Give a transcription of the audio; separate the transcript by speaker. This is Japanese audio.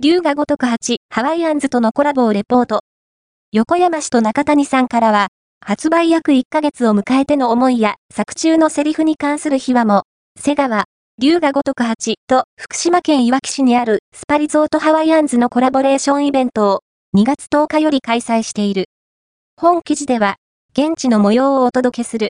Speaker 1: 龍が如く8ハワイアンズとのコラボをレポート。横山氏と中谷さんからは、発売約1ヶ月を迎えての思いや作中のセリフに関する秘話も、瀬川、龍が如く8と福島県いわき市にあるスパリゾートハワイアンズのコラボレーションイベントを2月10日より開催している。本記事では、現地の模様をお届けする。